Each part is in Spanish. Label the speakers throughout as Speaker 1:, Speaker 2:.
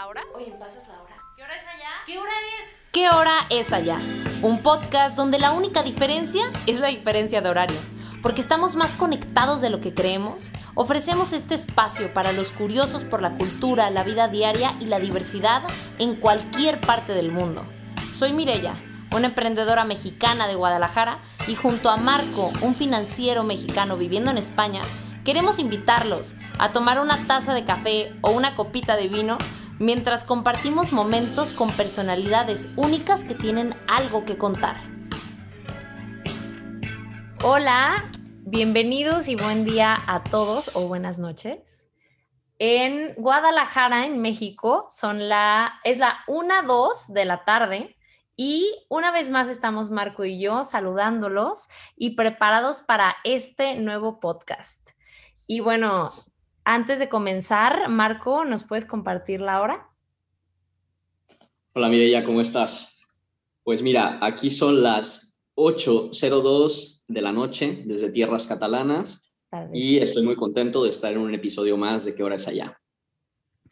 Speaker 1: ¿La hora?
Speaker 2: Oye, ¿pasas la hora?
Speaker 1: ¿Qué hora es allá?
Speaker 2: ¿Qué hora es?
Speaker 1: ¿Qué hora es allá? Un podcast donde la única diferencia es la diferencia de horario. Porque estamos más conectados de lo que creemos, ofrecemos este espacio para los curiosos por la cultura, la vida diaria y la diversidad en cualquier parte del mundo. Soy Mirella, una emprendedora mexicana de Guadalajara, y junto a Marco, un financiero mexicano viviendo en España, queremos invitarlos a tomar una taza de café o una copita de vino mientras compartimos momentos con personalidades únicas que tienen algo que contar. Hola, bienvenidos y buen día a todos o buenas noches. En Guadalajara, en México, son la, es la 1-2 de la tarde y una vez más estamos Marco y yo saludándolos y preparados para este nuevo podcast. Y bueno, antes de comenzar, Marco, ¿nos puedes compartir la hora?
Speaker 3: Hola Mireya, ¿cómo estás? Pues mira, aquí son las 8.02 de la noche desde tierras catalanas y estoy muy contento de estar en un episodio más de ¿Qué hora es allá?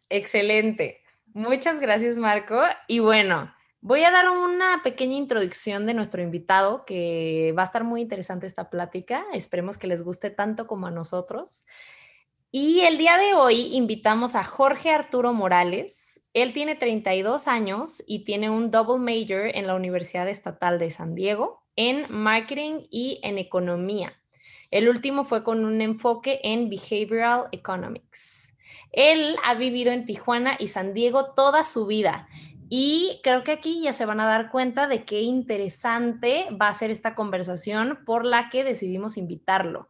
Speaker 1: Excelente. Muchas gracias Marco. Y bueno, voy a dar una pequeña introducción de nuestro invitado que va a estar muy interesante esta plática. Esperemos que les guste tanto como a nosotros. Y el día de hoy invitamos a Jorge Arturo Morales. Él tiene 32 años y tiene un double major en la Universidad Estatal de San Diego en marketing y en economía. El último fue con un enfoque en behavioral economics. Él ha vivido en Tijuana y San Diego toda su vida y creo que aquí ya se van a dar cuenta de qué interesante va a ser esta conversación por la que decidimos invitarlo.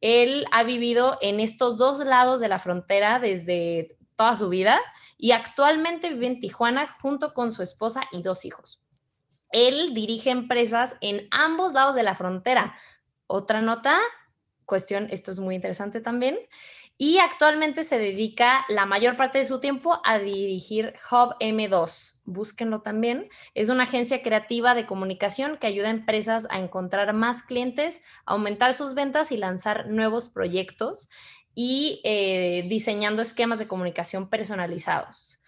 Speaker 1: Él ha vivido en estos dos lados de la frontera desde toda su vida y actualmente vive en Tijuana junto con su esposa y dos hijos. Él dirige empresas en ambos lados de la frontera. Otra nota, cuestión, esto es muy interesante también, y actualmente se dedica la mayor parte de su tiempo a dirigir Hub M2. Búsquenlo también. Es una agencia creativa de comunicación que ayuda a empresas a encontrar más clientes, aumentar sus ventas y lanzar nuevos proyectos y eh, diseñando esquemas de comunicación personalizados.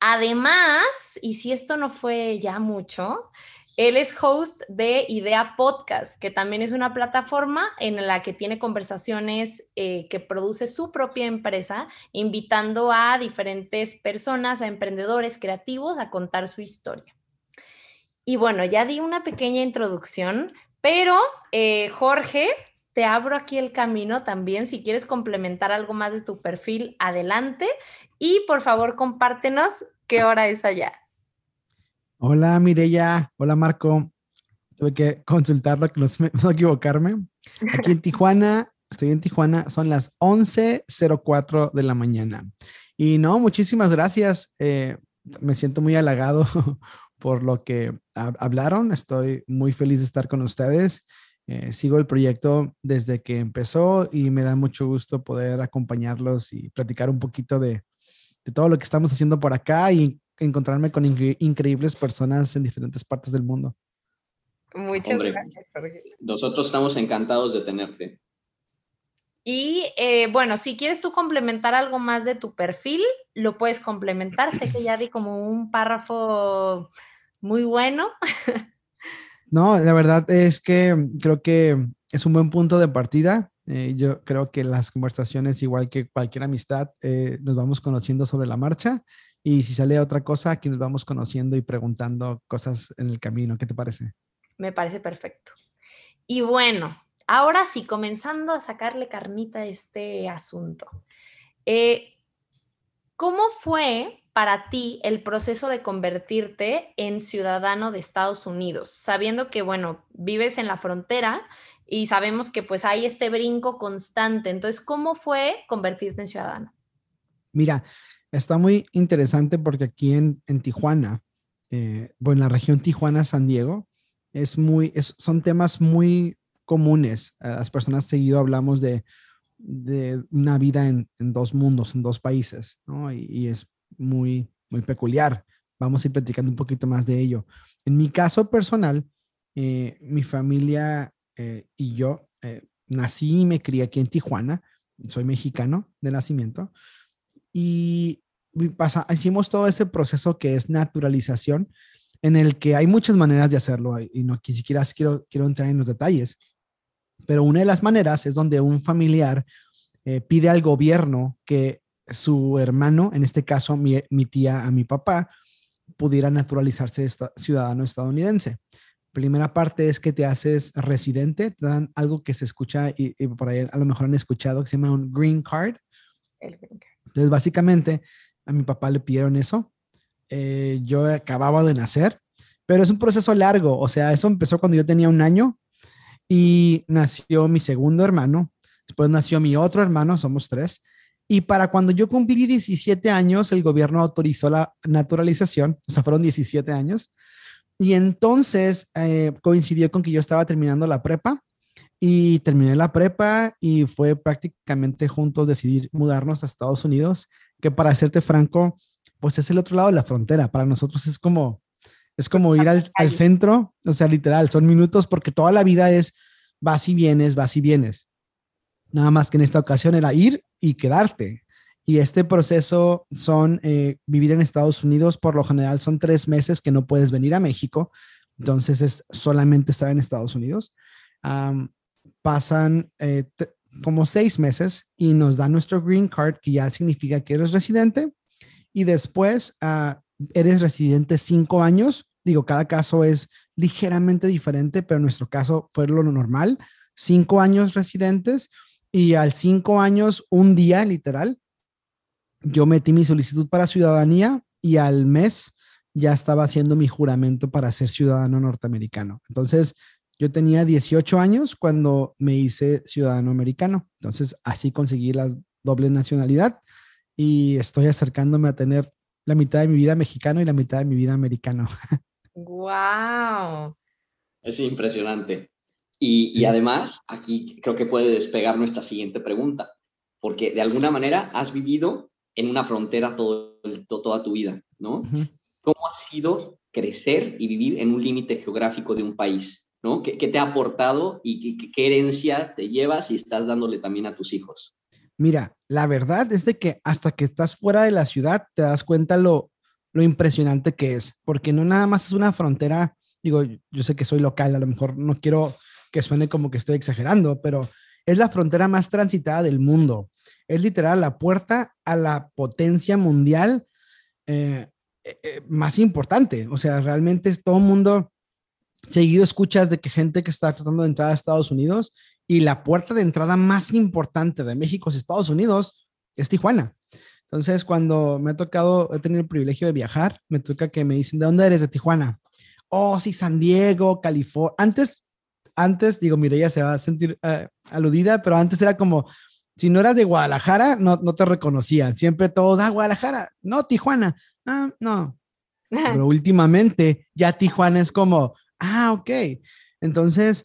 Speaker 1: Además, y si esto no fue ya mucho, él es host de Idea Podcast, que también es una plataforma en la que tiene conversaciones eh, que produce su propia empresa, invitando a diferentes personas, a emprendedores creativos a contar su historia. Y bueno, ya di una pequeña introducción, pero eh, Jorge, te abro aquí el camino también. Si quieres complementar algo más de tu perfil, adelante. Y por favor, compártenos qué hora es allá.
Speaker 4: Hola Mireya, hola Marco. Tuve que consultarlo, no, no equivocarme. Aquí en Tijuana, estoy en Tijuana, son las 11.04 de la mañana. Y no, muchísimas gracias. Eh, me siento muy halagado por lo que hablaron. Estoy muy feliz de estar con ustedes. Eh, sigo el proyecto desde que empezó y me da mucho gusto poder acompañarlos y platicar un poquito de, de todo lo que estamos haciendo por acá y encontrarme con increíbles personas en diferentes partes del mundo.
Speaker 1: Muchas gracias, Jorge.
Speaker 3: Nosotros estamos encantados de tenerte.
Speaker 1: Y eh, bueno, si quieres tú complementar algo más de tu perfil, lo puedes complementar. Sé que ya di como un párrafo muy bueno.
Speaker 4: No, la verdad es que creo que es un buen punto de partida. Eh, yo creo que las conversaciones, igual que cualquier amistad, eh, nos vamos conociendo sobre la marcha y si sale otra cosa, aquí nos vamos conociendo y preguntando cosas en el camino. ¿Qué te parece?
Speaker 1: Me parece perfecto. Y bueno, ahora sí, comenzando a sacarle carnita a este asunto. Eh, ¿Cómo fue para ti el proceso de convertirte en ciudadano de Estados Unidos? Sabiendo que, bueno, vives en la frontera y sabemos que pues hay este brinco constante. Entonces, ¿cómo fue convertirte en ciudadano?
Speaker 4: Mira, Está muy interesante porque aquí en, Tijuana, eh, bueno, en la región Tijuana-San Diego, es muy, son temas muy comunes. Las personas seguido hablamos de, una vida en, dos mundos, en dos países, ¿no? Y, es muy, muy peculiar. Vamos a ir platicando un poquito más de ello. En mi caso personal, eh, mi familia eh, y yo nací y me crié aquí en Tijuana. Soy mexicano de nacimiento. Y pasa, hicimos todo ese proceso que es naturalización, en el que hay muchas maneras de hacerlo y no ni quiero, quiero entrar en los detalles, pero una de las maneras es donde un familiar eh, pide al gobierno que su hermano, en este caso mi, mi tía a mi papá, pudiera naturalizarse ciudadano estadounidense. Primera parte es que te haces residente, te dan algo que se escucha y, por ahí a lo mejor han escuchado que se llama un green card. Entonces, básicamente, a mi papá le pidieron eso. Eh, yo acababa de nacer, pero es un proceso largo. O sea, eso empezó cuando yo tenía un año y nació mi segundo hermano. Después nació mi otro hermano, somos tres. Y para cuando yo cumplí 17 años, el gobierno autorizó la naturalización, o sea, fueron 17 años. Y entonces eh, coincidió con que yo estaba terminando la prepa y terminé la prepa y fue prácticamente juntos decidir mudarnos a Estados Unidos, que para serte franco, pues es el otro lado de la frontera. Para nosotros es como, es como ir al, al centro, o sea, literal, son minutos porque toda la vida es vas y vienes, vas y vienes. Nada más que en esta ocasión era ir y quedarte. Y este proceso son eh, vivir en Estados Unidos, por lo general son tres meses que no puedes venir a México, entonces es solamente estar en Estados Unidos. Pasan eh, como seis meses y nos dan nuestro green card, que ya significa que eres residente, y después uh, eres residente cinco años. Digo, cada caso es ligeramente diferente, pero en nuestro caso fue lo normal. Cinco años residentes y al cinco años, un día literal, yo metí mi solicitud para ciudadanía y al mes ya estaba haciendo mi juramento para ser ciudadano norteamericano. Entonces, yo tenía 18 años cuando me hice ciudadano americano. Entonces, así conseguí la doble nacionalidad y estoy acercándome a tener la mitad de mi vida mexicano y la mitad de mi vida americano.
Speaker 1: ¡Wow!
Speaker 3: Es impresionante. Y, y, además, aquí creo que puede despegar nuestra siguiente pregunta, porque de alguna manera has vivido en una frontera todo, toda tu vida, ¿no? ¿Cómo ha sido crecer y vivir en un límite geográfico de un país? ¿No? ¿Qué, te ha aportado y qué, qué, herencia te llevas y estás dándole también a tus hijos?
Speaker 4: Mira, la verdad es de que hasta que estás fuera de la ciudad te das cuenta lo, lo impresionante que es, porque no nada más es una frontera, digo, yo sé que soy local, a lo mejor no quiero que suene como que estoy exagerando, pero es la frontera más transitada del mundo. Es literal la puerta a la potencia mundial eh, eh, eh, más importante. O sea, realmente es todo el mundo, seguido escuchas de que gente que está tratando de entrar a Estados Unidos y la puerta de entrada más importante de México a Estados Unidos es Tijuana. Entonces, cuando me ha tocado, he tenido el privilegio de viajar, me toca que me dicen, ¿de dónde eres? De Tijuana. Oh, sí, San Diego, California. Antes, antes, digo, mire, ella se va a sentir uh, aludida, pero antes era como, si no eras de Guadalajara, no, no te reconocían. Siempre todos, ah, Guadalajara, no, Tijuana, ah, no. Pero últimamente ya Tijuana es como, ah, ok. Entonces,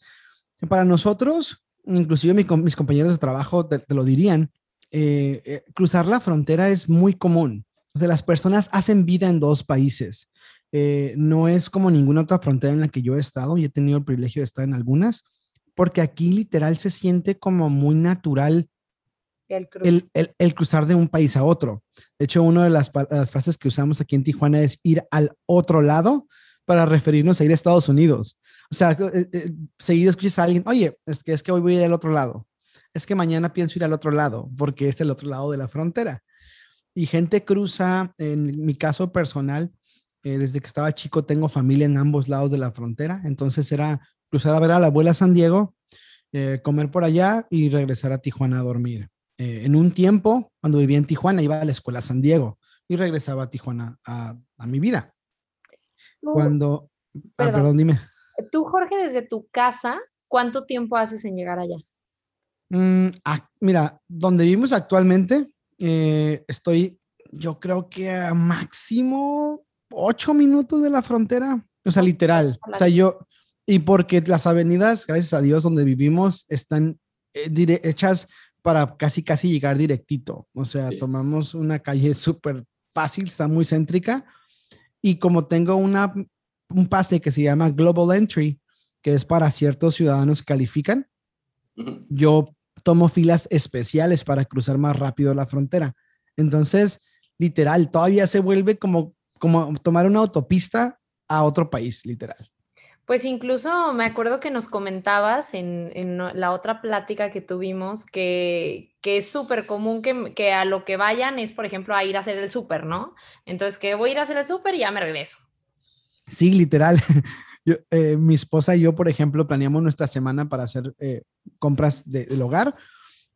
Speaker 4: para nosotros, inclusive mis compañeros de trabajo te, te lo dirían, eh, eh, cruzar la frontera es muy común. O sea, las personas hacen vida en dos países. Eh, no es como ninguna otra frontera en la que yo he estado y he tenido el privilegio de estar en algunas, porque aquí literal se siente como muy natural el, el, cruzar de un país a otro. De hecho, una de las, las, frases que usamos aquí en Tijuana es ir al otro lado para referirnos a ir a Estados Unidos. O sea, seguido escuchas a alguien, oye, es que, es que hoy voy a ir al otro lado es que mañana pienso ir al otro lado, porque es el otro lado de la frontera. Y gente cruza, en mi caso personal, eh, desde que estaba chico tengo familia en ambos lados de la frontera, entonces era cruzar a ver a la abuela San Diego, eh, comer por allá y regresar a Tijuana a dormir. Eh, en un tiempo, cuando vivía en Tijuana, iba a la escuela San Diego y regresaba a Tijuana a mi vida. Cuando... Ah, perdón. dime.
Speaker 1: Tú, Jorge, desde tu casa, ¿cuánto tiempo haces en llegar allá?
Speaker 4: Mm, ah, mira, donde vivimos actualmente, eh, estoy, yo creo que a máximo ocho minutos de la frontera, o sea, literal. O sea, yo, y porque las avenidas, gracias a Dios, donde vivimos, están eh, hechas para casi, casi llegar directito. O sea, tomamos una calle súper fácil, está muy céntrica. Y como tengo una, un pase que se llama Global Entry, que es para ciertos ciudadanos que califican, yo tomo filas especiales para cruzar más rápido la frontera. Entonces, literal, todavía se vuelve como, como tomar una autopista a otro país, literal.
Speaker 1: Pues incluso me acuerdo que nos comentabas en, la otra plática que tuvimos que, es súper común que, a lo que vayan es, por ejemplo, a ir a hacer el súper, ¿no? Entonces, que voy a ir a hacer el súper y ya me regreso.
Speaker 4: Sí, literal. Eh, mi esposa y yo, por ejemplo, planeamos nuestra semana para hacer eh, compras del hogar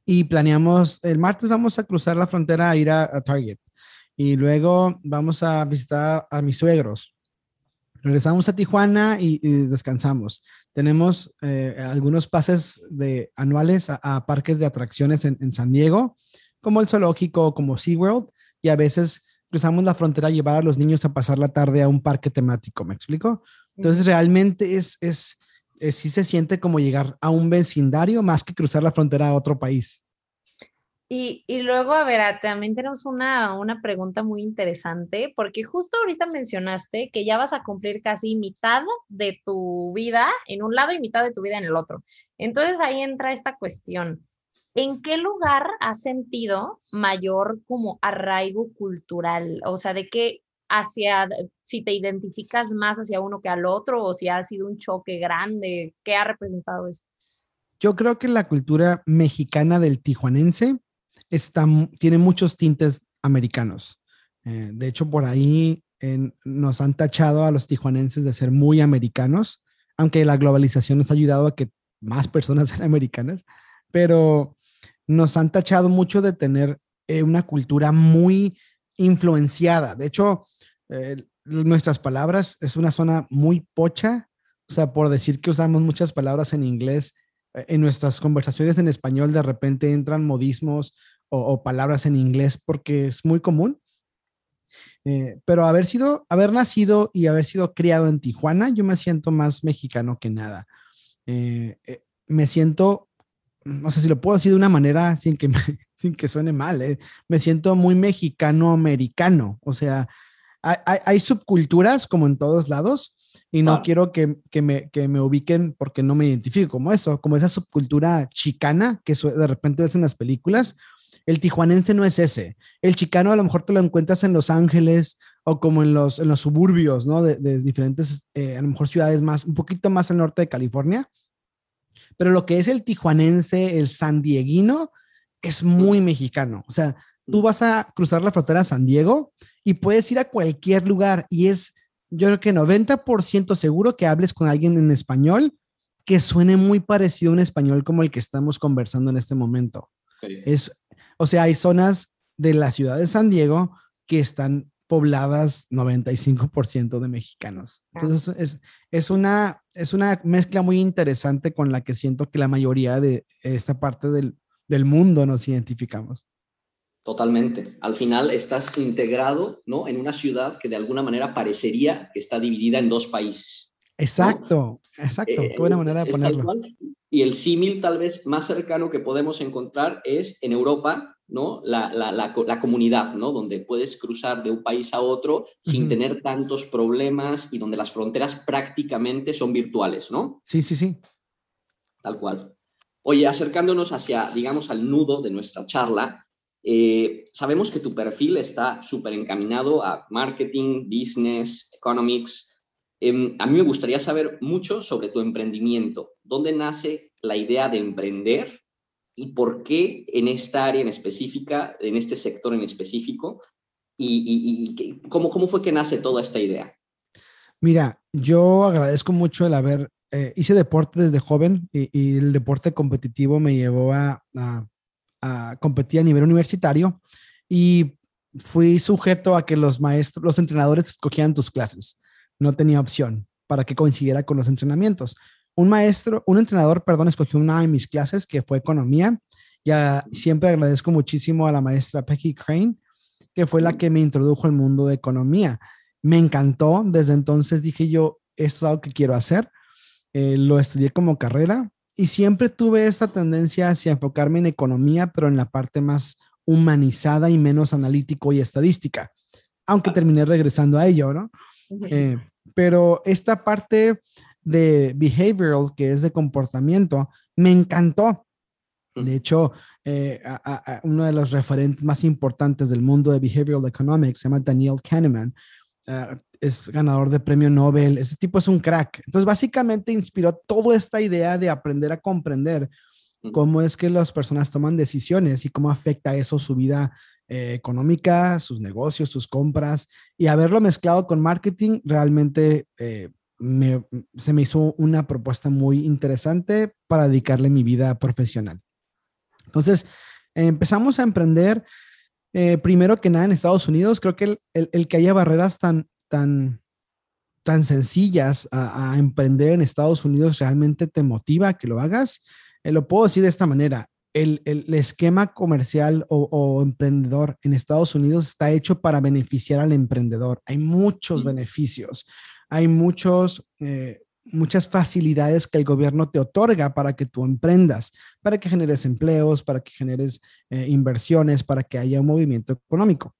Speaker 4: y planeamos, el martes vamos a cruzar la frontera a ir a Target y luego vamos a visitar a mis suegros regresamos a Tijuana y, descansamos. Tenemos eh, algunos pases de, anuales a, parques de atracciones en, San Diego, como el zoológico, como SeaWorld, y a veces cruzamos la frontera a llevar a los niños a pasar la tarde a un parque temático, ¿me explico? Entonces realmente es, es, es sí se siente como llegar a un vecindario más que cruzar la frontera a otro país.
Speaker 1: Y, luego, a ver, también tenemos una, una, pregunta muy interesante, porque justo ahorita mencionaste que ya vas a cumplir casi mitad de tu vida en un lado y mitad de tu vida en el otro. Entonces ahí entra esta cuestión. ¿En qué lugar has sentido mayor como arraigo cultural? O sea, de qué hacia, si te identificas más hacia uno que al otro o si ha sido un choque grande, ¿qué ha representado eso?
Speaker 4: Yo creo que la cultura mexicana del tijuanense está, tiene muchos tintes americanos. Eh, de hecho, por ahí nos han tachado a los tijuanenses de ser muy americanos, aunque la globalización nos ha ayudado a que más personas sean americanas, pero nos han tachado mucho de tener eh, una cultura muy influenciada. De hecho, eh, nuestras palabras es una zona muy pocha, o sea, por decir que usamos muchas palabras en inglés, en nuestras conversaciones en español de repente entran modismos o, palabras en inglés porque es muy común. Eh, pero haber sido, haber nacido y haber sido criado en Tijuana, yo me siento más mexicano que nada. Eh, eh, me siento, no sé si lo puedo decir de una manera sin que, sin que suene mal, me siento muy mexicano-americano. O sea, hay, subculturas como en todos lados, y no quiero que, que, me, que, me, ubiquen porque no me identifico como eso, como esa subcultura chicana que de repente ves en las películas. El tijuanense no es ese. El chicano a lo mejor te lo encuentras en Los Ángeles o como en los, en los suburbios, ¿no? De, de diferentes, eh, a lo mejor ciudades más, un poquito más al norte de California. Pero lo que es el tijuanense, el sandieguino, es muy mexicano. O sea, tú vas a cruzar la frontera a San Diego y puedes ir a cualquier lugar y es yo creo que 90% seguro que hables con alguien en español que suene muy parecido a un español como el que estamos conversando en este momento. Es, o sea, hay zonas de la ciudad de San Diego que están pobladas 95% de mexicanos. Entonces, es, es, una, es una mezcla muy interesante con la que siento que la mayoría de esta parte del, del mundo nos identificamos.
Speaker 3: Totalmente. Al final estás integrado ¿no? en una ciudad que de alguna manera parecería que está dividida en dos países.
Speaker 4: Exacto, exacto. Qué buena manera de ponerlo.
Speaker 3: Y el símil tal vez más cercano que podemos encontrar es en Europa, ¿no? La, la, la, comunidad, ¿no? Donde puedes cruzar de un país a otro sin tener tantos problemas y donde las fronteras prácticamente son virtuales, ¿no?
Speaker 4: Sí, sí, sí.
Speaker 3: Tal cual. Oye, acercándonos hacia, digamos, al nudo de nuestra charla, eh, sabemos que tu perfil está súper encaminado a marketing, business, economics. Em, a mí me gustaría saber mucho sobre tu emprendimiento. ¿Dónde nace la idea de emprender y por qué en esta área en específica, en este sector en específico? ¿Y, cómo, cómo fue que nace toda esta idea?
Speaker 4: Mira, yo agradezco mucho el haber, eh, hice deporte desde joven y, el deporte competitivo me llevó a competir a nivel universitario y fui sujeto a que los maestros, los entrenadores escogían tus clases. No tenía opción para que coincidiera con los entrenamientos. Un maestro, un entrenador, perdón, escogió una de mis clases que fue economía. Y siempre agradezco muchísimo a la maestra Becky Crane, que fue la que me introdujo al mundo de economía. Me encantó. Desde entonces dije yo, esto es algo que quiero hacer. Eh, lo estudié como carrera y siempre tuve esta tendencia hacia enfocarme en economía, pero en la parte más humanizada y menos analítico y estadística, aunque terminé regresando a ello, ¿no? Eh, pero esta parte de behavioral, que es de comportamiento, me encantó. De hecho, eh, uno de los referentes más importantes del mundo de behavioral economics se llama Daniel Kahneman. Ah, es ganador de premio Nobel. Ese tipo es un crack. Entonces, básicamente inspiró toda esta idea de aprender a comprender cómo es que las personas toman decisiones y cómo afecta eso su vida eh, económica, sus negocios, sus compras. Y haberlo mezclado con marketing realmente eh, se me hizo una propuesta muy interesante para dedicarle mi vida profesional. Entonces, empezamos a emprender. Eh, primero que nada en Estados Unidos, creo que el, que haya barreras tan, tan, tan sencillas a, emprender en Estados Unidos realmente te motiva a que lo hagas. Eh, lo puedo decir de esta manera. El, esquema comercial o, emprendedor en Estados Unidos está hecho para beneficiar al emprendedor. Hay muchos beneficios, hay muchos, eh, muchas facilidades que el gobierno te otorga para que tú emprendas, para que generes empleos, para que generes eh, inversiones, para que haya un movimiento económico.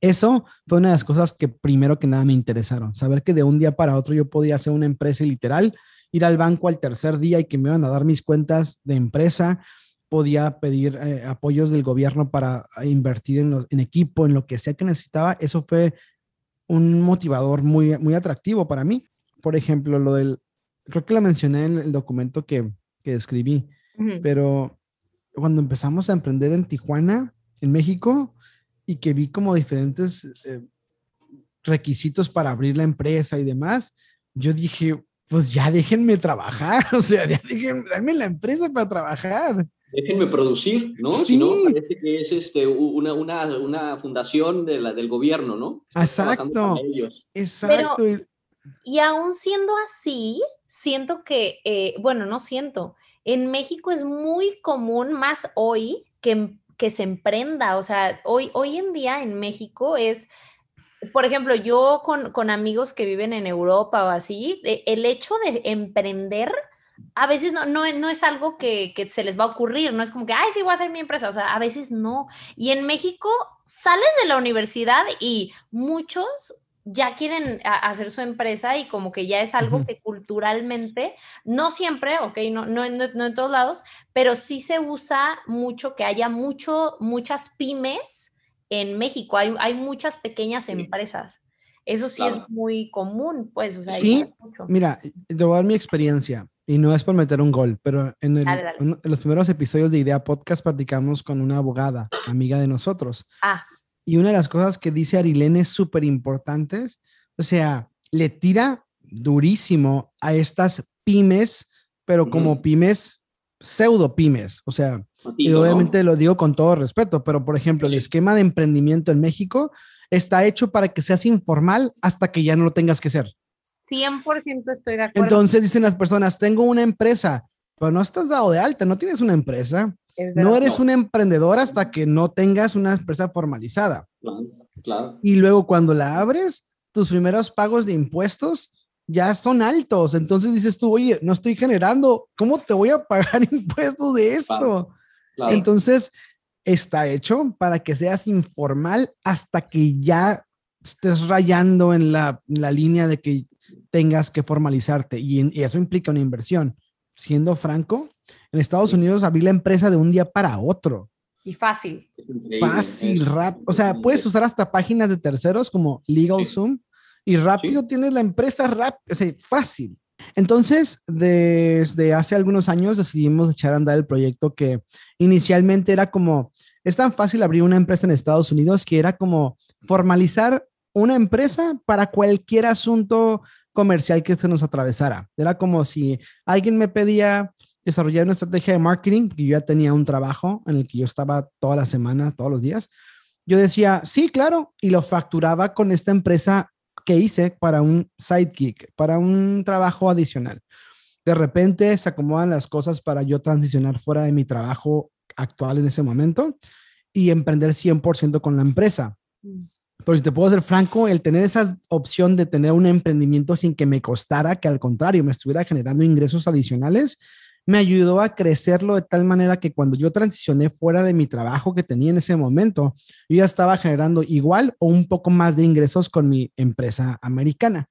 Speaker 4: Eso fue una de las cosas que primero que nada me interesaron, saber que de un día para otro yo podía hacer una empresa literal, ir al banco al tercer día y que me iban a dar mis cuentas de empresa, podía pedir eh, apoyos del gobierno para invertir en, en, equipo, en lo que sea que necesitaba. Eso fue un motivador muy, muy atractivo para mí por ejemplo, lo del, creo que la mencioné en el documento que, que escribí, pero cuando empezamos a emprender en Tijuana, en México, y que vi como diferentes eh, requisitos para abrir la empresa y demás, yo dije, pues ya déjenme trabajar, o sea, ya déjenme la empresa para trabajar.
Speaker 3: Déjenme producir, ¿no? Sí. Si no, parece que es este, una, una, una fundación de la, del gobierno, ¿no?
Speaker 4: Exacto. Exacto.
Speaker 1: Y aún siendo así, siento que, eh, bueno, no siento, en México es muy común, más hoy, que, que se emprenda. O sea, hoy, hoy en día en México es, por ejemplo, yo con, con amigos que viven en Europa o así, el hecho de emprender a veces no, no, no es algo que, que, se les va a ocurrir, no es como que, ay, sí, voy a hacer mi empresa, o sea, a veces no. Y en México sales de la universidad y muchos ya quieren hacer su empresa y como que ya es algo que culturalmente, no siempre, ok, no, no, no, en todos lados, pero sí se usa mucho que haya mucho, muchas pymes en México, hay, hay muchas pequeñas empresas. Eso sí es muy común, pues. O sea,
Speaker 4: sí, mira, te voy a dar mi experiencia y no es por meter un gol, pero en, en los primeros episodios de Idea Podcast platicamos con una abogada, amiga de nosotros.
Speaker 1: Ah.
Speaker 4: Y una de las cosas que dice Arilene es súper importantes, o sea, le tira durísimo a estas pymes, pero como pymes, pseudo pymes, o sea, y obviamente lo digo con todo respeto, pero por ejemplo, el esquema de emprendimiento en México está hecho para que seas informal hasta que ya no lo tengas que ser.
Speaker 1: 100% estoy de acuerdo.
Speaker 4: Entonces dicen las personas, tengo una empresa, pero no estás dado de alta, no tienes una empresa no eres un emprendedor hasta que no tengas una empresa formalizada.
Speaker 3: Claro,
Speaker 4: Y luego cuando la abres, tus primeros pagos de impuestos ya son altos. Entonces dices tú, oye, no estoy generando, ¿cómo te voy a pagar impuestos de esto? Entonces, está hecho para que seas informal hasta que ya estés rayando en la, línea de que tengas que formalizarte. y eso implica una inversión. Siendo franco, en Estados Unidos abrir la empresa de un día para otro.
Speaker 1: Y fácil.
Speaker 4: Fácil, rápido. O sea, puedes usar hasta páginas de terceros como LegalZoom y rápido tienes la empresa rápido, o sea, fácil. Entonces, desde hace algunos años decidimos echar a andar el proyecto que inicialmente era como, es tan fácil abrir una empresa en Estados Unidos que era como formalizar una empresa para cualquier asunto comercial que se nos atravesara. Era como si alguien me pedía desarrollar una estrategia de marketing, porque yo ya tenía un trabajo en el que yo estaba toda la semana, todos los días. Yo decía, sí, claro, y lo facturaba con esta empresa que hice para un sidekick, para un trabajo adicional. De repente se acomodan las cosas para yo transicionar fuera de mi trabajo actual en ese momento y emprender 100% con la empresa. Mm. Pero si te puedo ser franco, el tener esa opción de tener un emprendimiento sin que me costara, que al contrario me estuviera generando ingresos adicionales, me ayudó a crecerlo de tal manera que cuando yo transicioné fuera de mi trabajo que tenía en ese momento, yo ya estaba generando igual o un poco más de ingresos con mi empresa americana.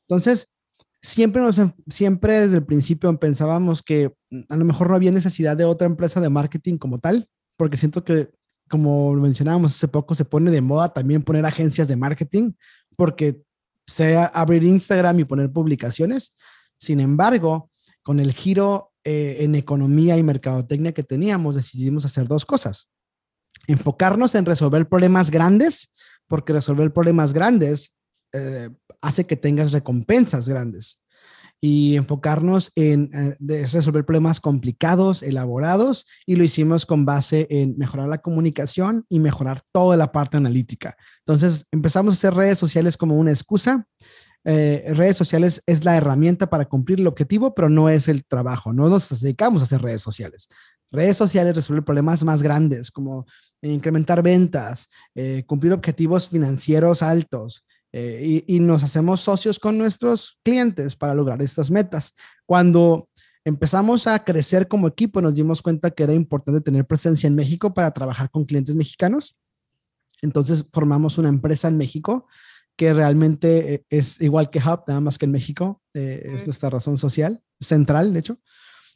Speaker 4: Entonces, siempre, siempre desde el principio pensábamos que a lo mejor no había necesidad de otra empresa de marketing como tal, porque siento que, como mencionábamos hace poco, se pone de moda también poner agencias de marketing, porque sea abrir Instagram y poner publicaciones. Sin embargo, con el giro eh, en economía y mercadotecnia que teníamos, decidimos hacer dos cosas. Enfocarnos en resolver problemas grandes, porque resolver problemas grandes eh, hace que tengas recompensas grandes y enfocarnos en eh, resolver problemas complicados, elaborados, y lo hicimos con base en mejorar la comunicación y mejorar toda la parte analítica. Entonces empezamos a hacer redes sociales como una excusa. Eh, redes sociales es la herramienta para cumplir el objetivo, pero no es el trabajo. No nos dedicamos a hacer redes sociales. Redes sociales resuelven problemas más grandes como incrementar ventas, cumplir objetivos financieros altos, eh, y, nos hacemos socios con nuestros clientes para lograr estas metas. Cuando empezamos a crecer como equipo, nos dimos cuenta que era importante tener presencia en México para trabajar con clientes mexicanos. Entonces formamos una empresa en México que realmente eh, es igual que Hub, nada más que en México. Eh, es nuestra razón social, central, de hecho.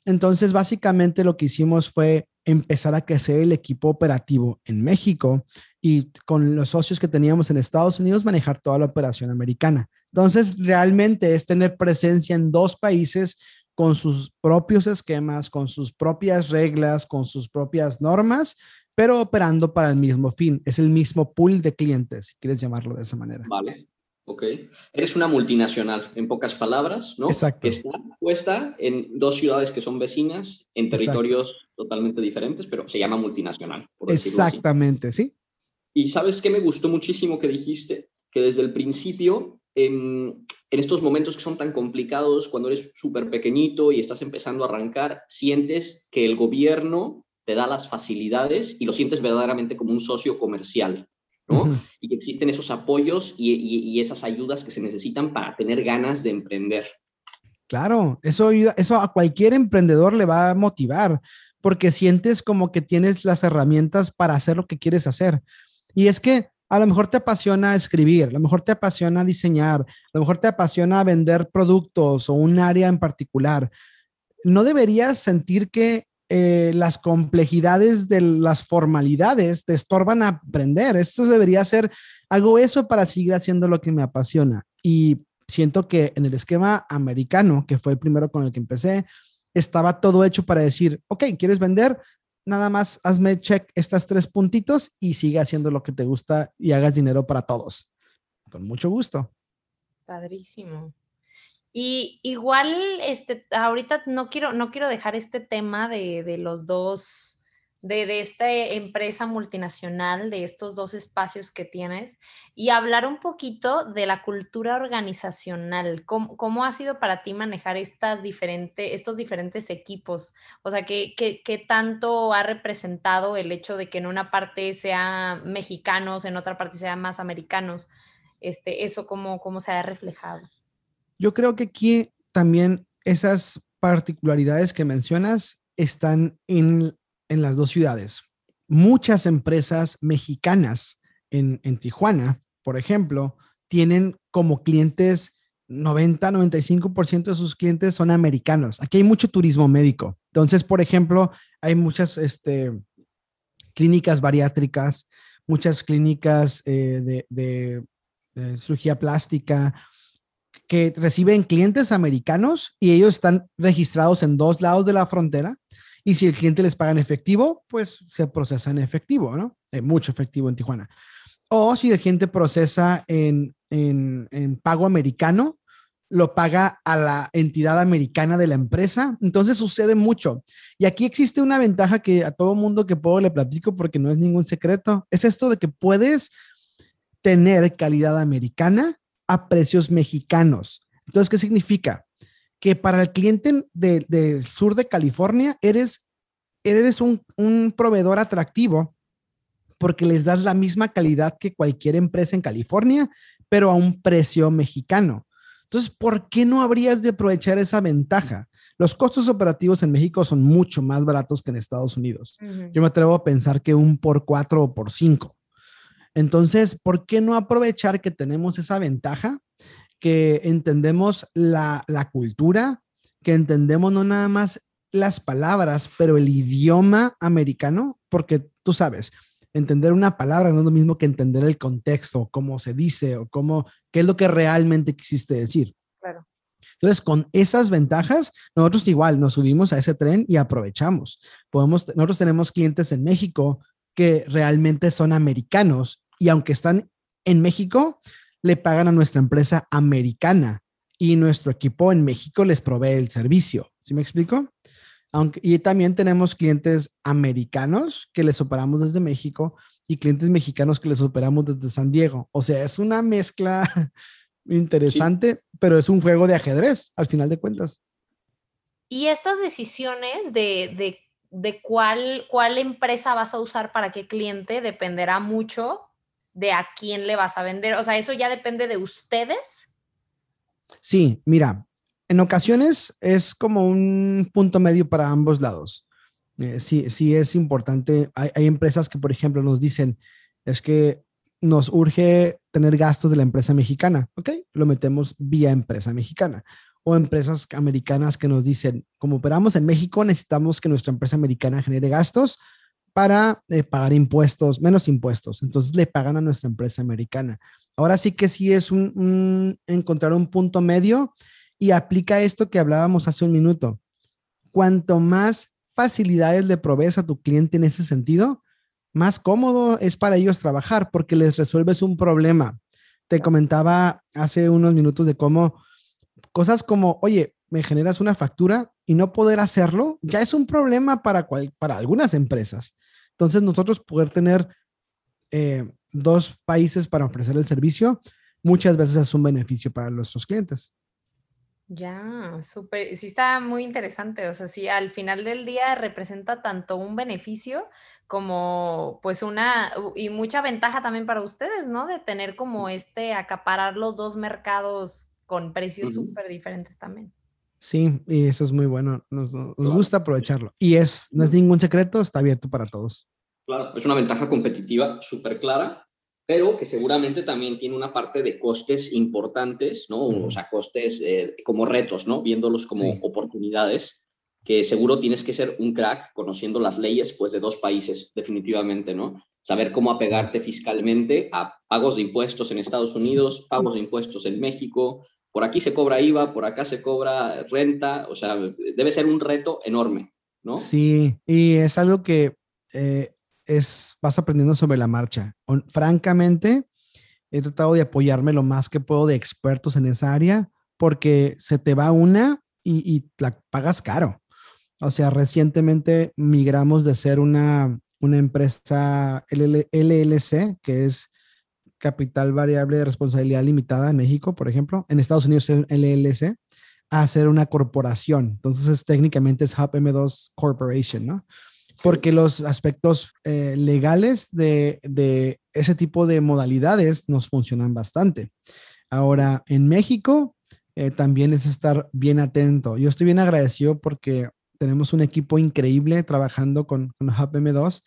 Speaker 4: Entonces, básicamente lo que hicimos fue empezar a crecer el equipo operativo en México y con los socios que teníamos en Estados Unidos manejar toda la operación americana. Entonces, realmente es tener presencia en dos países con sus propios esquemas, con sus propias reglas, con sus propias normas, pero operando para el mismo fin. Es el mismo pool de clientes, si quieres llamarlo de esa manera.
Speaker 3: Vale. Ok. Eres una multinacional, en pocas palabras, ¿no?
Speaker 4: Exacto.
Speaker 3: Que está puesta en dos ciudades que son vecinas, en territorios totalmente diferentes, pero se llama multinacional.
Speaker 4: Exactamente, sí.
Speaker 3: Y sabes que me gustó muchísimo que dijiste que desde el principio, en, en estos momentos que son tan complicados, cuando eres súper pequeñito y estás empezando a arrancar, sientes que el gobierno te da las facilidades y lo sientes verdaderamente como un socio comercial. Y que existen esos apoyos y, esas ayudas que se necesitan para tener ganas de emprender.
Speaker 4: Claro, eso, eso a cualquier emprendedor le va a motivar porque sientes como que tienes las herramientas para hacer lo que quieres hacer. Y es que a lo mejor te apasiona escribir, a lo mejor te apasiona diseñar, a lo mejor te apasiona vender productos o un área en particular. No deberías sentir que eh, las complejidades de las formalidades te estorban a aprender. Esto debería ser, hago eso para seguir haciendo lo que me apasiona. Y siento que en el esquema americano, que fue el primero con el que empecé, estaba todo hecho para decir, ok, ¿quieres vender? Nada más hazme check estas tres puntitos y sigue haciendo lo que te gusta y hagas dinero para todos. Con mucho gusto.
Speaker 1: Padrísimo. Y igual, este, ahorita no quiero, no quiero dejar este tema de, los dos, de, de, esta empresa multinacional, de estos dos espacios que tienes, y hablar un poquito de la cultura organizacional. ¿Cómo, ha sido para ti manejar estas diferentes, estos diferentes equipos? O sea, ¿qué, ¿qué, qué, tanto ha representado el hecho de que en una parte sea mexicanos, en otra parte sea más americanos? Este, eso, ¿cómo, cómo se ha reflejado?
Speaker 4: Yo creo que aquí también esas particularidades que mencionas están en, las dos ciudades. Muchas empresas mexicanas en, en Tijuana, por ejemplo, tienen como clientes 90, 95% de sus clientes son americanos. Aquí hay mucho turismo médico. Entonces, por ejemplo, hay muchas este, clínicas bariátricas, muchas clínicas eh, de, cirugía plástica, que reciben clientes americanos y ellos están registrados en dos lados de la frontera. Y si el cliente les paga en efectivo, pues se procesa en efectivo, ¿no? Hay mucho efectivo en Tijuana. O si el cliente procesa en, en, en pago americano, lo paga a la entidad americana de la empresa. Entonces sucede mucho. Y aquí existe una ventaja que a todo mundo que puedo le platico porque no es ningún secreto. Es esto de que puedes tener calidad americana a precios mexicanos. Entonces, ¿qué significa? Que para el cliente del sur de California eres, eres un, un proveedor atractivo porque les das la misma calidad que cualquier empresa en California, pero a un precio mexicano. Entonces, ¿por qué no habrías de aprovechar esa ventaja? Los costos operativos en México son mucho más baratos que en Estados Unidos. Yo me atrevo a pensar que un por cuatro o por cinco. Entonces, ¿por qué no aprovechar que tenemos esa ventaja? que entendemos la, la cultura, que entendemos no nada más las palabras, pero el idioma americano, porque tú sabes, entender una palabra no es lo mismo que entender el contexto, cómo se dice o cómo, qué es lo que realmente quisiste decir.
Speaker 1: Claro.
Speaker 4: Entonces, con esas ventajas, nosotros igual nos subimos a ese tren y aprovechamos. Podemos, nosotros tenemos clientes en México que realmente son americanos y aunque están en México, le pagan a nuestra empresa americana y nuestro equipo en México les provee el servicio. ¿Sí me explico? Y también tenemos clientes americanos que les operamos desde México y clientes mexicanos que les operamos desde San Diego. O sea, es una mezcla interesante, pero es un juego de ajedrez al final de cuentas.
Speaker 1: Y estas decisiones de, de, cuál, cuál empresa vas a usar para qué cliente dependerá mucho de a quién le vas a vender. O sea, eso ya depende de ustedes.
Speaker 4: Sí, mira, en ocasiones es como un punto medio para ambos lados. Eh, sí, sí es importante. Hay, hay, empresas que, por ejemplo, nos dicen, es que nos urge tener gastos de la empresa mexicana. Ok, lo metemos vía empresa mexicana. O empresas americanas que nos dicen, como operamos en México, necesitamos que nuestra empresa americana genere gastos para eh, pagar impuestos, menos impuestos. Entonces le pagan a nuestra empresa americana. Ahora sí que sí es un, encontrar un punto medio y aplica esto que hablábamos hace un minuto. Cuanto más facilidades le provees a tu cliente en ese sentido, más cómodo es para ellos trabajar porque les resuelves un problema. Te comentaba hace unos minutos de cómo cosas como, oye, me generas una factura y no poder hacerlo, ya es un problema para, para algunas empresas. Entonces, nosotros poder tener eh, dos países para ofrecer el servicio, muchas veces es un beneficio para nuestros clientes.
Speaker 1: Ya, súper, sí está muy interesante. O sea, sí, al final del día representa tanto un beneficio como pues una y mucha ventaja también para ustedes, ¿no? De tener como este acaparar los dos mercados con precios súper diferentes también.
Speaker 4: Sí, y eso es muy bueno. Nos, gusta aprovecharlo. Y es, no es ningún secreto, está abierto para todos.
Speaker 3: Claro, es una ventaja competitiva súper clara pero que seguramente también tiene una parte de costes importantes, ¿no? O sea, costes eh, como retos, ¿no? Viéndolos como oportunidades, que seguro tienes que ser un crack conociendo las leyes, pues, de dos países, definitivamente, ¿no? Saber cómo apegarte fiscalmente a pagos de impuestos en Estados Unidos, pagos de impuestos en México, por aquí se cobra IVA, por acá se cobra renta, o sea, debe ser un reto enorme, ¿no?
Speaker 4: Sí, y es algo que eh, es, vas aprendiendo sobre la marcha. Francamente, he tratado de apoyarme lo más que puedo de expertos en esa área porque se te va una y, la pagas caro. O sea, recientemente migramos de ser una, una empresa LLC, que es capital variable de responsabilidad limitada en México, por ejemplo. En Estados Unidos es LLC, a ser una corporación. Entonces, técnicamente es Hub M2 Corporation, ¿no? porque los aspectos eh, legales de, ese tipo de modalidades nos funcionan bastante. Ahora, en México eh, también es estar bien atento. Yo estoy bien agradecido porque tenemos un equipo increíble trabajando con, con Hub M2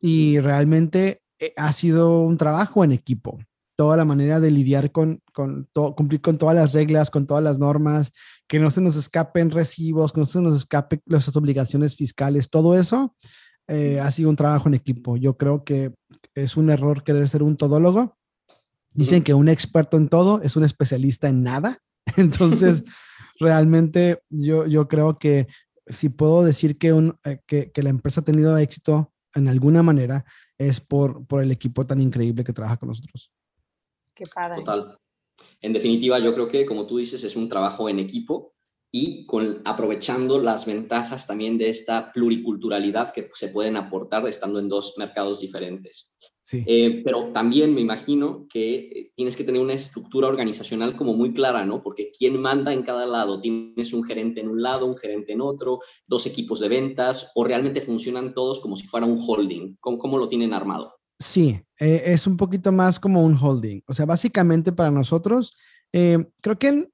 Speaker 4: y realmente ha sido un trabajo en equipo toda la manera de lidiar con, con cumplir con todas las reglas, con todas las normas, que no se nos escapen recibos, que no se nos escapen las obligaciones fiscales, todo eso eh, ha sido un trabajo en equipo. Yo creo que es un error querer ser un todólogo. Dicen que un experto en todo es un especialista en nada. Entonces, realmente yo, yo creo que si puedo decir que, un, eh, que, que la empresa ha tenido éxito en alguna manera, es por, por el equipo tan increíble que trabaja con nosotros.
Speaker 1: Qué padre.
Speaker 3: Total. En definitiva, yo creo que, como tú dices, es un trabajo en equipo y con, aprovechando las ventajas también de esta pluriculturalidad que se pueden aportar estando en dos mercados diferentes.
Speaker 4: Sí.
Speaker 3: Eh, pero también me imagino que eh, tienes que tener una estructura organizacional como muy clara, ¿no? Porque ¿quién manda en cada lado? ¿Tienes un gerente en un lado, un gerente en otro, dos equipos de ventas o realmente funcionan todos como si fuera un holding? ¿Cómo, cómo lo tienen armado?
Speaker 4: Sí, eh, es un poquito más como un holding. O sea, básicamente para nosotros, eh, creo que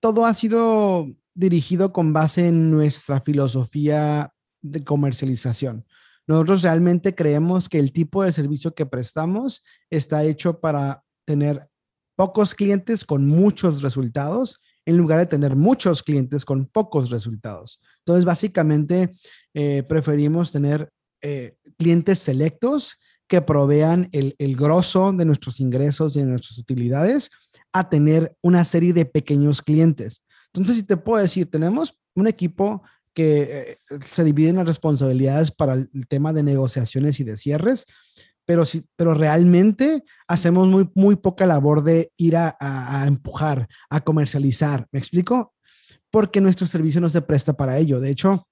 Speaker 4: todo ha sido dirigido con base en nuestra filosofía de comercialización. Nosotros realmente creemos que el tipo de servicio que prestamos está hecho para tener pocos clientes con muchos resultados en lugar de tener muchos clientes con pocos resultados. Entonces, básicamente, eh, preferimos tener eh, clientes selectos que provean el, el grosso de nuestros ingresos y de nuestras utilidades a tener una serie de pequeños clientes. Entonces, si te puedo decir, tenemos un equipo que eh, se divide en las responsabilidades para el tema de negociaciones y de cierres, pero, sí, pero realmente hacemos muy, muy poca labor de ir a, a, empujar, a comercializar. ¿Me explico? Porque nuestro servicio no se presta para ello. De hecho,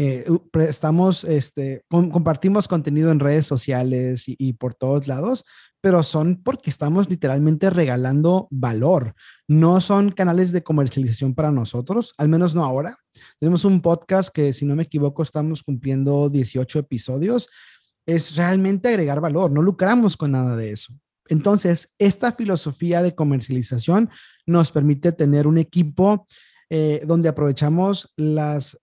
Speaker 4: eh, prestamos, este, compartimos contenido en redes sociales y, por todos lados, pero son porque estamos literalmente regalando valor. No son canales de comercialización para nosotros, al menos no ahora. Tenemos un podcast que, si no me equivoco, estamos cumpliendo 18 episodios. Es realmente agregar valor, no lucramos con nada de eso. Entonces, esta filosofía de comercialización nos permite tener un equipo eh, donde aprovechamos las,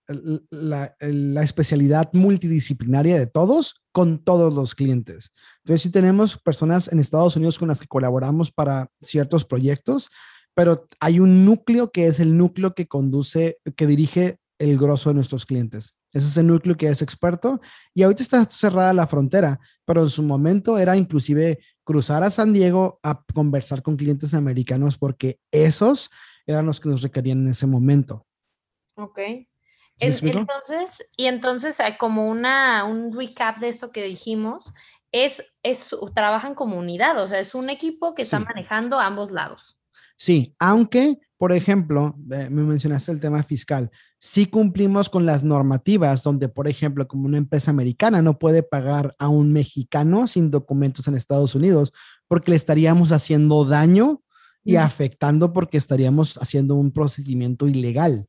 Speaker 4: la, especialidad multidisciplinaria de todos con todos los clientes. Entonces, sí tenemos personas en Estados Unidos con las que colaboramos para ciertos proyectos, pero hay un núcleo que es el núcleo que conduce, que dirige el grosso de nuestros clientes. Ese es el núcleo que es experto y ahorita está cerrada la frontera, pero en su momento era inclusive cruzar a San Diego a conversar con clientes americanos porque esos eran los que nos requerían en ese momento.
Speaker 1: Ok. entonces, y entonces como una, un recap de esto que dijimos, es, es, trabajan como unidad, o sea, es un equipo que está manejando ambos lados.
Speaker 4: Sí, aunque, por ejemplo, me mencionaste el tema fiscal, sí cumplimos con las normativas donde, por ejemplo, como una empresa americana no puede pagar a un mexicano sin documentos en Estados Unidos porque le estaríamos haciendo daño y afectando porque estaríamos haciendo un procedimiento ilegal.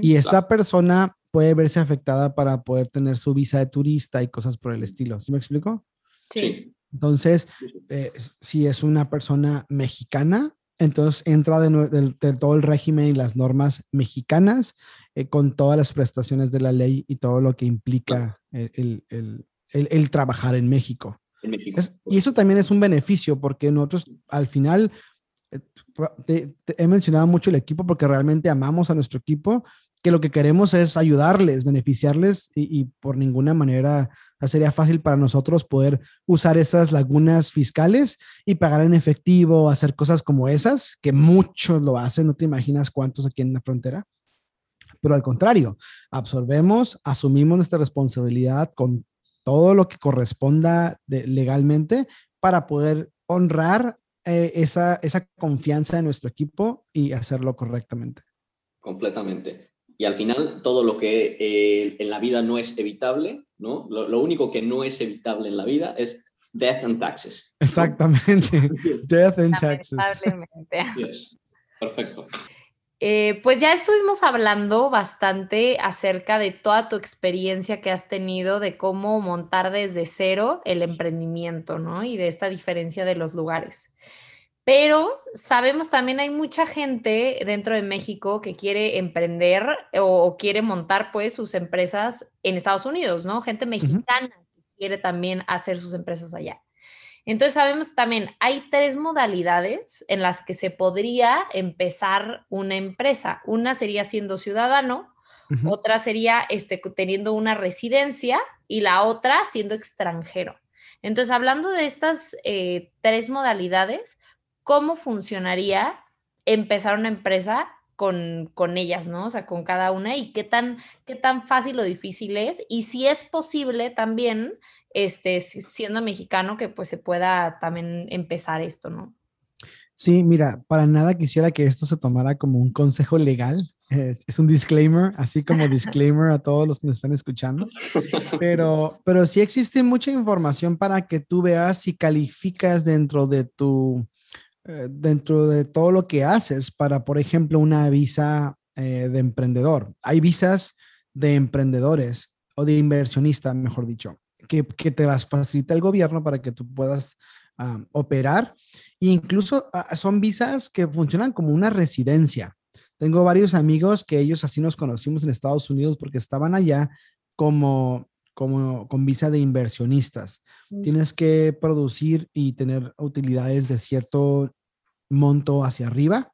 Speaker 4: Y esta persona puede verse afectada para poder tener su visa de turista y cosas por el estilo. ¿Sí me explico?
Speaker 3: Sí.
Speaker 4: Entonces, eh, si es una persona mexicana, entonces entra de, todo el régimen y las normas mexicanas eh, con todas las prestaciones de la ley y todo lo que implica el, el, trabajar en México.
Speaker 3: En México.
Speaker 4: y eso también es un beneficio porque nosotros al final he mencionado mucho el equipo porque realmente amamos a nuestro equipo, que lo que queremos es ayudarles, beneficiarles y, por ninguna manera sería fácil para nosotros poder usar esas lagunas fiscales y pagar en efectivo, hacer cosas como esas, que muchos lo hacen, no te imaginas cuántos aquí en la frontera. Pero al contrario, absorbemos, asumimos nuestra responsabilidad con todo lo que corresponda legalmente para poder honrar eh, esa, esa confianza en nuestro equipo y hacerlo correctamente.
Speaker 3: Completamente. Y al final, todo lo que eh, en la vida no es evitable, ¿no? Lo, único que no es evitable en la vida es death and taxes.
Speaker 4: Exactamente. death and taxes.
Speaker 3: Perfecto.
Speaker 1: Eh, pues ya estuvimos hablando bastante acerca de toda tu experiencia que has tenido de cómo montar desde cero el emprendimiento, ¿no? Y de esta diferencia de los lugares. Pero sabemos también hay mucha gente dentro de México que quiere emprender o, quiere montar pues sus empresas en Estados Unidos, ¿no? Gente mexicana que quiere también hacer sus empresas allá. Entonces sabemos también, hay tres modalidades en las que se podría empezar una empresa. Una sería siendo ciudadano, otra sería este, teniendo una residencia y la otra siendo extranjero. Entonces, hablando de estas eh, tres modalidades, cómo funcionaría empezar una empresa con, con, ellas, ¿no? O sea, con cada una y qué tan, qué tan fácil o difícil es y si es posible también, este, siendo mexicano, que pues se pueda también empezar esto, ¿no?
Speaker 4: Sí, mira, para nada quisiera que esto se tomara como un consejo legal. Es, es, un disclaimer, así como disclaimer a todos los que nos están escuchando. Pero, pero sí existe mucha información para que tú veas si calificas dentro de tu eh, dentro de todo lo que haces para, por ejemplo, una visa eh, de emprendedor. Hay visas de emprendedores o de inversionista, mejor dicho, que, que te las facilita el gobierno para que tú puedas ah, operar. E incluso ah, son visas que funcionan como una residencia. Tengo varios amigos que ellos así nos conocimos en Estados Unidos porque estaban allá como como con visa de inversionistas. Mm. Tienes que producir y tener utilidades de cierto monto hacia arriba.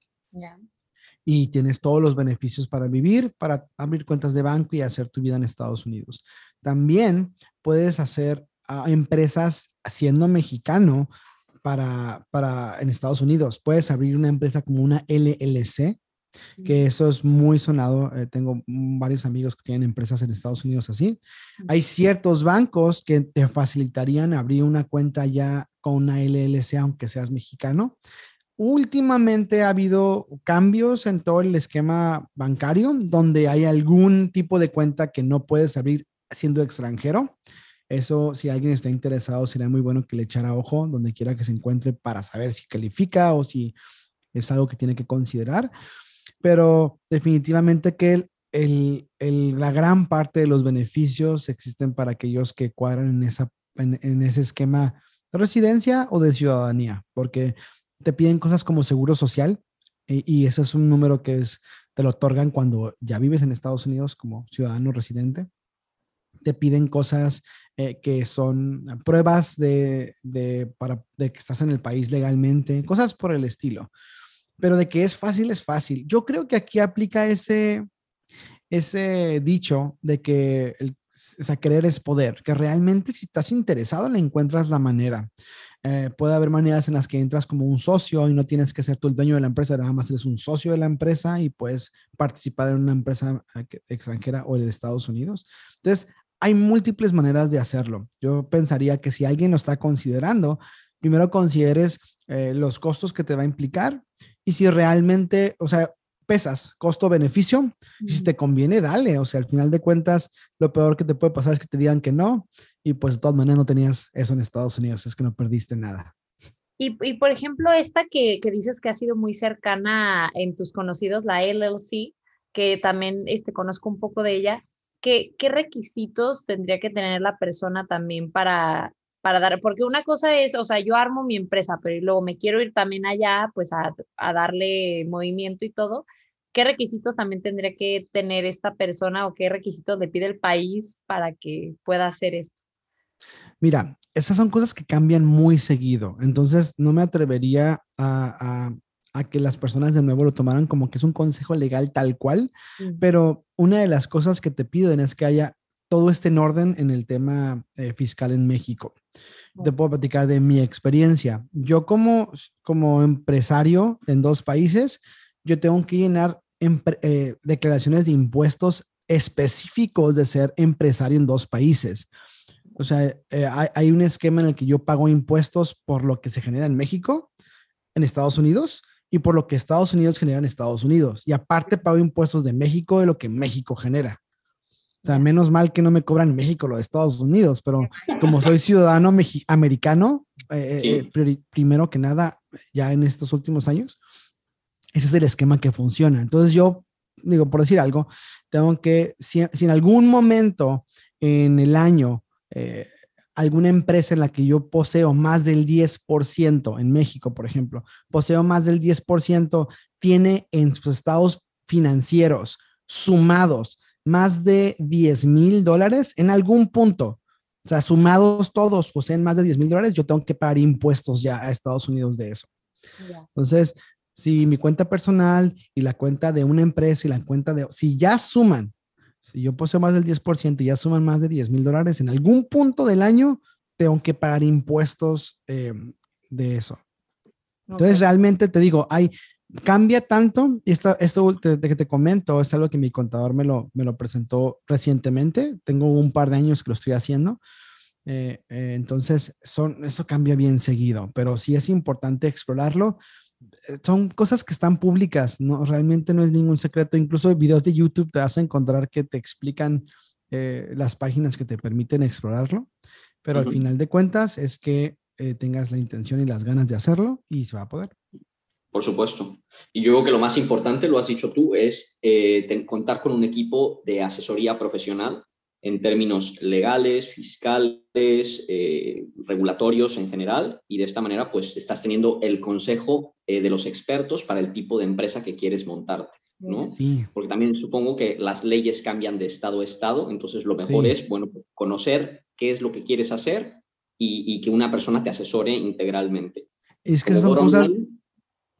Speaker 4: Y tienes todos los beneficios para vivir, para abrir cuentas de banco y hacer tu vida en Estados Unidos. También puedes hacer a empresas siendo mexicano para, para en Estados Unidos. Puedes abrir una empresa como una LLC, que eso es muy sonado. Eh, tengo varios amigos que tienen empresas en Estados Unidos así. Hay ciertos bancos que te facilitarían abrir una cuenta ya con una LLC, aunque seas mexicano. Últimamente ha habido cambios en todo el esquema bancario, donde hay algún tipo de cuenta que no puedes abrir siendo extranjero. Eso, si alguien está interesado, sería muy bueno que le echara ojo donde quiera que se encuentre para saber si califica o si es algo que tiene que considerar. Pero definitivamente que la gran parte de los beneficios existen para aquellos que cuadran en, ese esquema de residencia o de ciudadanía, porque te piden cosas como seguro social y, y ese es un número que es, te lo otorgan cuando ya vives en Estados Unidos como ciudadano residente te piden cosas eh, que son pruebas de, que estás en el país legalmente, cosas por el estilo. Pero de que es fácil, es fácil. Yo creo que aquí aplica ese, dicho de que el, o querer es poder, que realmente si estás interesado le encuentras la manera. Eh, puede haber maneras en las que entras como un socio y no tienes que ser tú el dueño de la empresa, nada más eres un socio de la empresa y puedes participar en una empresa eh, extranjera o de Estados Unidos. Entonces, hay múltiples maneras de hacerlo. Yo pensaría que si alguien lo está considerando, primero consideres eh, los costos que te va a implicar y si realmente, o sea, pesas costo-beneficio, si te conviene, dale. O sea, al final de cuentas, lo peor que te puede pasar es que te digan que no y pues de todas maneras no tenías eso en Estados Unidos, es que no perdiste nada.
Speaker 1: Y, y por ejemplo, esta que, que, dices que ha sido muy cercana en tus conocidos, la LLC, que también este, conozco un poco de ella, ¿qué, requisitos tendría que tener la persona también para, para dar? Porque una cosa es, o sea, yo armo mi empresa, pero luego me quiero ir también allá, pues a, darle movimiento y todo. ¿Qué requisitos también tendría que tener esta persona o qué requisitos le pide el país para que pueda hacer esto?
Speaker 4: Mira, esas son cosas que cambian muy seguido, entonces no me atrevería a, a que las personas de nuevo lo tomaran como que es un consejo legal tal cual, pero una de las cosas que te piden es que haya todo este en orden en el tema eh, fiscal en México. Te puedo platicar de mi experiencia. Yo como, como empresario en dos países, yo tengo que llenar eh, declaraciones de impuestos específicos de ser empresario en dos países. O sea, eh, hay, hay, un esquema en el que yo pago impuestos por lo que se genera en México, en Estados Unidos, y por lo que Estados Unidos genera en Estados Unidos. Y aparte pago impuestos de México de lo que México genera. O sea, menos mal que no me cobran en México lo de Estados Unidos, pero como soy ciudadano americano, eh, eh, eh, primero que nada, ya en estos últimos años, ese es el esquema que funciona. Entonces yo, digo, por decir algo, tengo que, si, en algún momento en el año alguna empresa en la que yo poseo más del 10%, en México, por ejemplo, poseo más del 10%, tiene en sus estados financieros sumados más de 10 mil dólares en algún punto. O sea, sumados todos poseen más de 10 mil dólares, yo tengo que pagar impuestos ya a Estados Unidos de eso. Entonces, si mi cuenta personal y la cuenta de una empresa y la cuenta de, si ya suman si yo poseo más del 10% y ya suman más de 10 mil dólares, en algún punto del año tengo que pagar impuestos eh, de eso. Entonces, realmente te digo, hay, cambia tanto, y esto, esto de que te comento es algo que mi contador me lo, me lo presentó recientemente, tengo un par de años que lo estoy haciendo, eh, eh, entonces son, eso cambia bien seguido, pero sí es importante explorarlo eh, son cosas que están públicas, no realmente no es ningún secreto. Incluso videos de YouTube te vas a encontrar que te explican eh, las páginas que te permiten explorarlo, pero al final de cuentas es que eh, tengas la intención y las ganas de hacerlo y se va a poder.
Speaker 3: Por supuesto. Y yo creo que lo más importante, lo has dicho tú, es contar con un equipo de asesoría profesional en términos legales, fiscales, eh, regulatorios en general, y de esta manera pues estás teniendo el consejo eh, de los expertos para el tipo de empresa que quieres montarte, ¿no? Sí. Porque también supongo que las leyes cambian de estado a estado, entonces lo mejor es, bueno, conocer qué es lo que quieres hacer y, que una persona te asesore integralmente.
Speaker 4: Es que son cosas...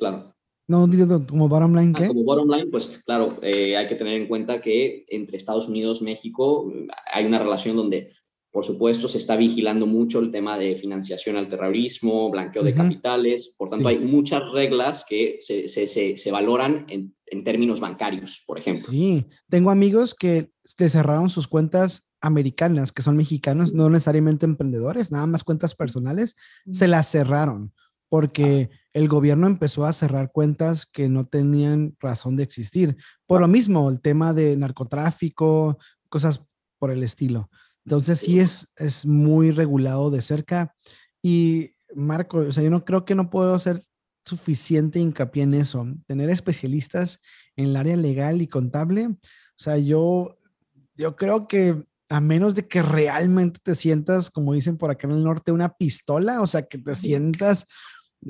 Speaker 3: claro.
Speaker 4: No, como bottom line, ¿qué?
Speaker 3: Ah, como bottom line, pues claro, eh, hay que tener en cuenta que entre Estados Unidos y México hay una relación donde por supuesto, se está vigilando mucho el tema de financiación al terrorismo, blanqueo de capitales. Por tanto, hay muchas reglas que se, se, se, valoran en, en, términos bancarios, por ejemplo.
Speaker 4: Sí, tengo amigos que te cerraron sus cuentas americanas, que son mexicanos, no necesariamente emprendedores, nada más cuentas personales, se las cerraron porque el gobierno empezó a cerrar cuentas que no tenían razón de existir. Por lo mismo, el tema de narcotráfico, cosas por el estilo. Entonces sí es, es muy regulado de cerca. Y Marco, o sea, yo no creo que no puedo hacer suficiente hincapié en eso. Tener especialistas en el área legal y contable. O sea, yo, yo creo que a menos de que realmente te sientas, como dicen por acá en el norte, una pistola, o sea, que te sientas,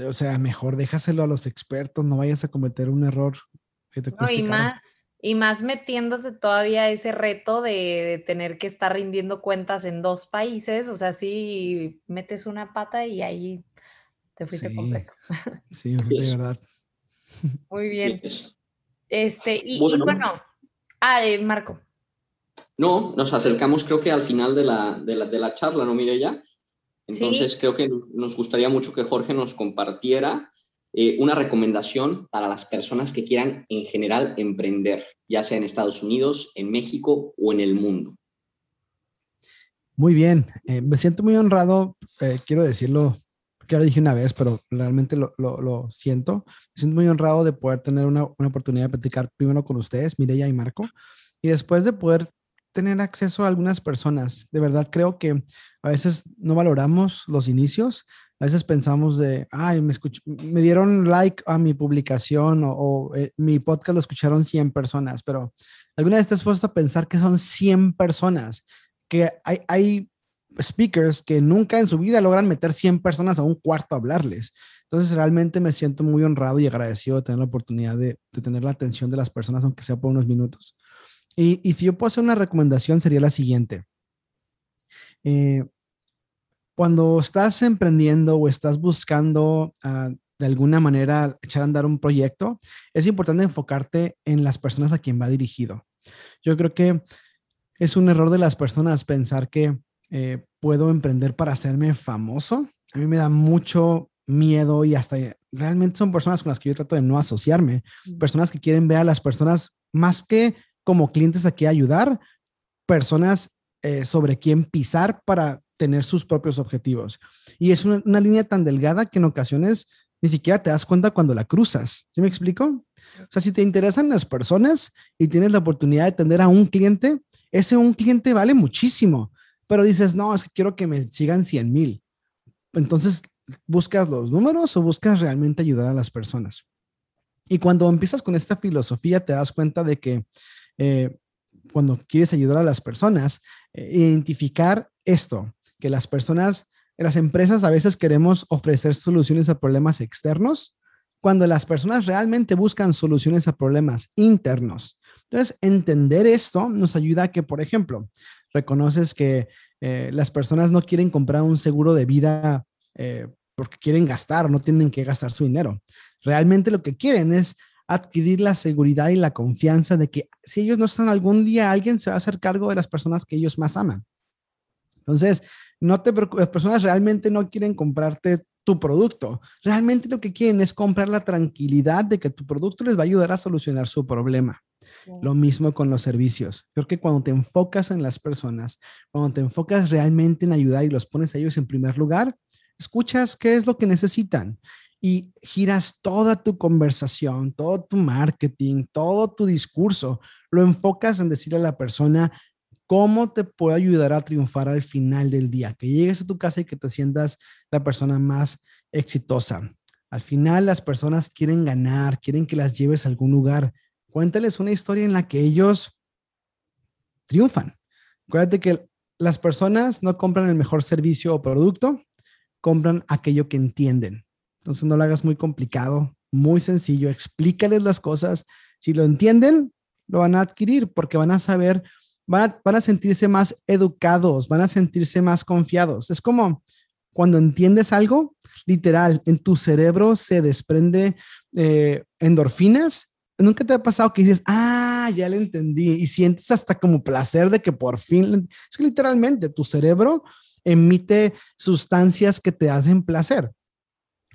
Speaker 4: o sea, mejor déjaselo a los expertos, no vayas a cometer un error.
Speaker 1: Que te no, y más, y más metiéndose todavía ese reto de, tener que estar rindiendo cuentas en dos países, o sea, si metes una pata y ahí te fuiste completo.
Speaker 4: Sí, de verdad.
Speaker 1: Muy bien. Este, y bueno, ah, eh, Marco.
Speaker 3: No, nos acercamos creo que al final de la, de la, de la charla, ¿no, ya Entonces creo que nos gustaría mucho que Jorge nos compartiera eh, una recomendación para las personas que quieran en general emprender, ya sea en Estados Unidos, en México o en el mundo.
Speaker 4: Muy bien, eh, me siento muy honrado, eh, quiero decirlo, que lo dije una vez, pero realmente lo, lo, siento. Me siento muy honrado de poder tener una, una oportunidad de platicar primero con ustedes, Mireya y Marco, y después de poder tener acceso a algunas personas. De verdad creo que a veces no valoramos los inicios, a veces pensamos de, ay, me, dieron like a mi publicación o, eh, mi podcast lo escucharon 100 personas, pero alguna vez te has puesto a pensar que son 100 personas, que hay, hay speakers que nunca en su vida logran meter 100 personas a un cuarto a hablarles. Entonces, realmente me siento muy honrado y agradecido de tener la oportunidad de, de tener la atención de las personas, aunque sea por unos minutos. Y, y si yo puedo hacer una recomendación, sería la siguiente. Eh, cuando estás emprendiendo o estás buscando ah, de alguna manera echar a andar un proyecto, es importante enfocarte en las personas a quien va dirigido. Yo creo que es un error de las personas pensar que eh, puedo emprender para hacerme famoso. A mí me da mucho miedo y hasta realmente son personas con las que yo trato de no asociarme, personas que quieren ver a las personas más que como clientes a qué ayudar, personas eh, sobre quién pisar para tener sus propios objetivos. Y es una, línea tan delgada que en ocasiones ni siquiera te das cuenta cuando la cruzas. ¿Sí me explico? O sea, si te interesan las personas y tienes la oportunidad de atender a un cliente, ese un cliente vale muchísimo, pero dices, no, es que quiero que me sigan 100 mil. Entonces, buscas los números o buscas realmente ayudar a las personas. Y cuando empiezas con esta filosofía, te das cuenta de que eh, cuando quieres ayudar a las personas, eh, identificar esto, que las personas, las empresas a veces queremos ofrecer soluciones a problemas externos cuando las personas realmente buscan soluciones a problemas internos. Entonces, entender esto nos ayuda a que, por ejemplo, reconoces que eh, las personas no quieren comprar un seguro de vida porque quieren gastar, no tienen que gastar su dinero. Realmente lo que quieren es adquirir la seguridad y la confianza de que si ellos no están algún día, alguien se va a hacer cargo de las personas que ellos más aman. Entonces, no te preocupes, las personas realmente no quieren comprarte tu producto. Realmente lo que quieren es comprar la tranquilidad de que tu producto les va a ayudar a solucionar su problema. Lo mismo con los servicios. Creo que cuando te enfocas en las personas, cuando te enfocas realmente en ayudar y los pones a ellos en primer lugar, escuchas qué es lo que necesitan y giras toda tu conversación, todo tu marketing, todo tu discurso, lo enfocas en decirle a la persona ¿Cómo te puedo ayudar a triunfar al final del día? Que llegues a tu casa y que te sientas la persona más exitosa. Al final las personas quieren ganar, quieren que las lleves a algún lugar. Cuéntales una historia en la que ellos triunfan. Acuérdate que las personas no compran el mejor servicio o producto, compran aquello que entienden. Entonces no lo hagas muy complicado, muy sencillo. Explícales las cosas. Si lo entienden, lo van a adquirir porque van a saber van a, sentirse más educados, van a sentirse más confiados. Es como cuando entiendes algo, literal, en tu cerebro se desprende eh, endorfinas. ¿Nunca te ha pasado que dices, ah, ya le entendí? Y sientes hasta como placer de que por fin, es que literalmente tu cerebro emite sustancias que te hacen placer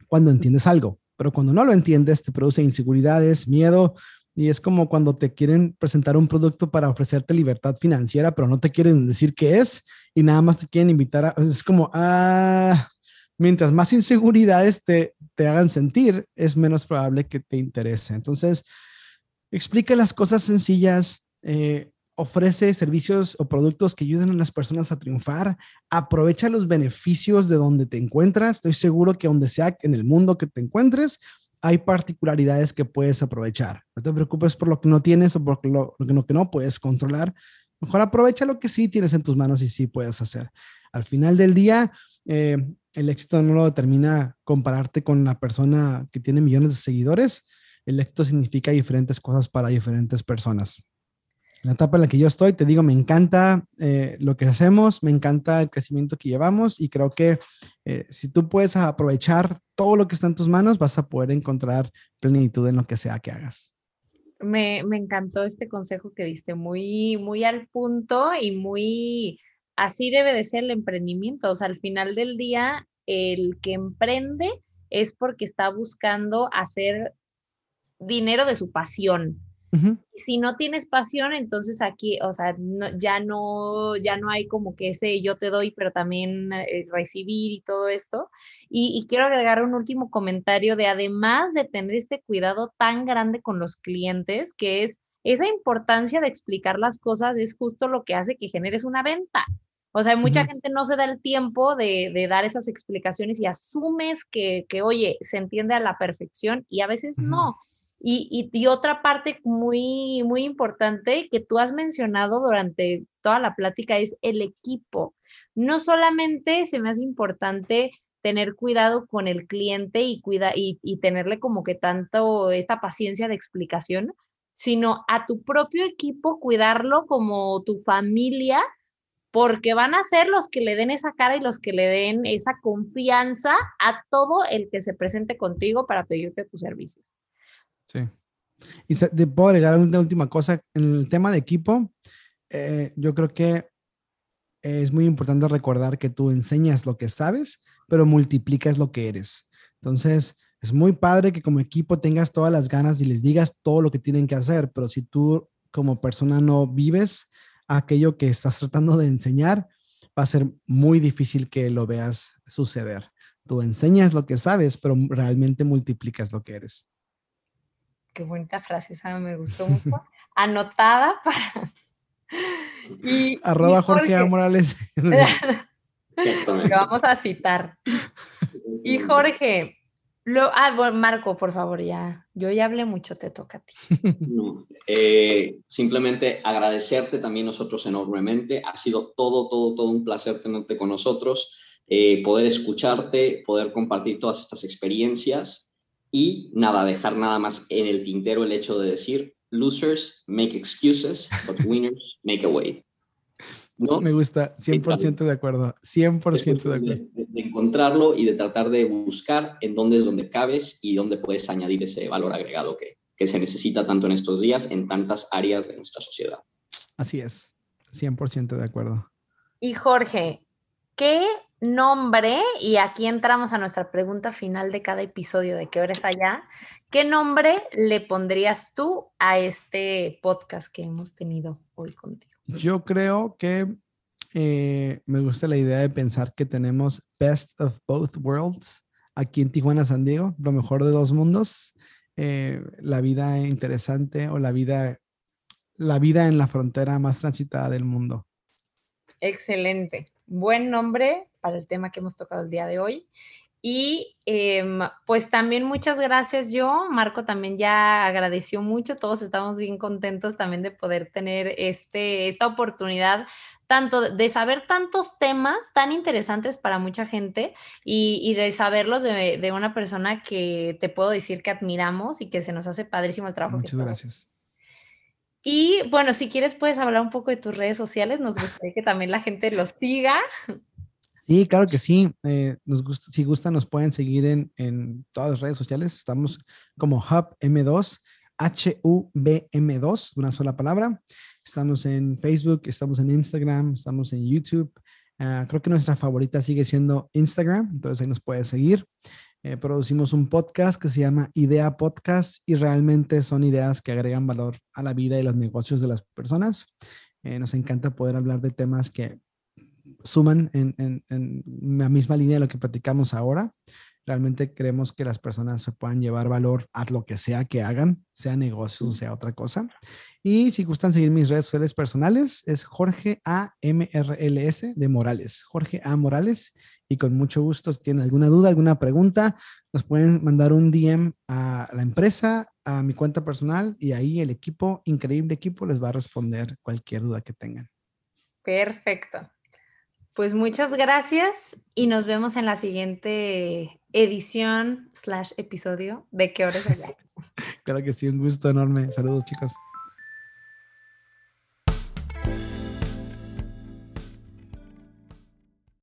Speaker 4: cuando entiendes algo, pero cuando no lo entiendes te produce inseguridades, miedo, y es como cuando te quieren presentar un producto para ofrecerte libertad financiera, pero no te quieren decir qué es y nada más te quieren invitar a... Es como, ah, mientras más inseguridades te, te hagan sentir, es menos probable que te interese. Entonces, explica las cosas sencillas, eh, ofrece servicios o productos que ayuden a las personas a triunfar, aprovecha los beneficios de donde te encuentras. Estoy seguro que donde sea en el mundo que te encuentres, hay particularidades que puedes aprovechar. No te preocupes por lo que no tienes o por lo, que, no, puedes controlar. Mejor aprovecha lo que sí tienes en tus manos y sí puedes hacer. Al final del día, eh, el éxito no lo determina compararte con la persona que tiene millones de seguidores. El éxito significa diferentes cosas para diferentes personas la etapa en la que yo estoy, te digo, me encanta eh, lo que hacemos, me encanta el crecimiento que llevamos y creo que eh, si tú puedes aprovechar todo lo que está en tus manos, vas a poder encontrar plenitud en lo que sea que hagas.
Speaker 1: Me, me encantó este consejo que diste, muy, muy al punto y muy, así debe de ser el emprendimiento. O sea, al final del día, el que emprende es porque está buscando hacer dinero de su pasión y si no tienes pasión, entonces aquí, o sea, ya no, ya no hay como que ese yo te doy, pero también eh, recibir y todo esto. Y, quiero agregar un último comentario de además de tener este cuidado tan grande con los clientes, que es esa importancia de explicar las cosas es justo lo que hace que generes una venta. O sea, mucha gente no se da el tiempo de, dar esas explicaciones y asumes que, que, oye, se entiende a la perfección y a veces no. Y, otra parte muy, muy importante que tú has mencionado durante toda la plática es el equipo. No solamente se me hace importante tener cuidado con el cliente y, cuida, y, y tenerle como que tanto esta paciencia de explicación, sino a tu propio equipo cuidarlo como tu familia, porque van a ser los que le den esa cara y los que le den esa confianza a todo el que se presente contigo para pedirte tus servicios.
Speaker 4: Sí. Y te puedo agregar una última cosa. En el tema de equipo, eh, yo creo que es muy importante recordar que tú enseñas lo que sabes, pero multiplicas lo que eres. Entonces, es muy padre que como equipo tengas todas las ganas y les digas todo lo que tienen que hacer, pero si tú como persona no vives aquello que estás tratando de enseñar, va a ser muy difícil que lo veas suceder. Tú enseñas lo que sabes, pero realmente multiplicas lo que eres
Speaker 1: qué bonita frase, esa me gustó mucho. Anotada para.
Speaker 4: Y, Arroba Jorge, A. Morales.
Speaker 1: Lo vamos a citar. Y Jorge, lo, ah, bueno, Marco, por favor, ya. Yo ya hablé mucho, te toca a ti.
Speaker 3: No, eh, simplemente agradecerte también nosotros enormemente. Ha sido todo, todo, todo un placer tenerte con nosotros, eh, poder escucharte, poder compartir todas estas experiencias y nada, dejar nada más en el tintero el hecho de decir, losers make excuses, but winners make a way.
Speaker 4: ¿No? Me gusta, 100% de acuerdo, 100% de acuerdo.
Speaker 3: De, encontrarlo y de tratar de buscar en dónde es donde cabes y dónde puedes añadir ese valor agregado que, que se necesita tanto en estos días en tantas áreas de nuestra sociedad.
Speaker 4: Así es, 100% de acuerdo.
Speaker 1: Y Jorge, ¿qué nombre, y aquí entramos a nuestra pregunta final de cada episodio de qué hora es allá, ¿qué nombre le pondrías tú a este podcast que hemos tenido hoy contigo?
Speaker 4: Yo creo que eh, me gusta la idea de pensar que tenemos Best of Both Worlds aquí en Tijuana, San Diego, lo mejor de dos mundos, eh, la vida interesante o la vida, la vida en la frontera más transitada del mundo.
Speaker 1: Excelente buen nombre para el tema que hemos tocado el día de hoy. Y em, pues también muchas gracias yo, Marco también ya agradeció mucho, todos estamos bien contentos también de poder tener este, esta oportunidad tanto de saber tantos temas tan interesantes para mucha gente y, de saberlos de, de, una persona que te puedo decir que admiramos y que se nos hace padrísimo el trabajo.
Speaker 4: Muchas gracias.
Speaker 1: Y bueno, si quieres puedes hablar un poco de tus redes sociales, nos gustaría que también la gente los siga.
Speaker 4: Sí, claro que sí. Eh, nos gusta, si gustan, nos pueden seguir en, en todas las redes sociales. Estamos como Hub M2, H-U-B-M2, una sola palabra. Estamos en Facebook, estamos en Instagram, estamos en YouTube. Ah, creo que nuestra favorita sigue siendo Instagram, entonces ahí nos puedes seguir. Eh, producimos un podcast que se llama Idea Podcast y realmente son ideas que agregan valor a la vida y los negocios de las personas. Eh, nos encanta poder hablar de temas que suman en, la misma línea de lo que platicamos ahora. Realmente creemos que las personas se puedan llevar valor a lo que sea que hagan, sea negocios o sea otra cosa. Y si gustan seguir mis redes sociales personales, es Jorge A. M. R. L. S. de Morales. Jorge A. Morales. Y con mucho gusto, si tienen alguna duda, alguna pregunta, nos pueden mandar un DM a la empresa, a mi cuenta personal y ahí el equipo, increíble equipo, les va a responder cualquier duda que tengan.
Speaker 1: Perfecto. Pues muchas gracias y nos vemos en la siguiente edición slash episodio de ¿Qué hora es allá?
Speaker 4: claro que sí, un gusto enorme. Saludos chicos.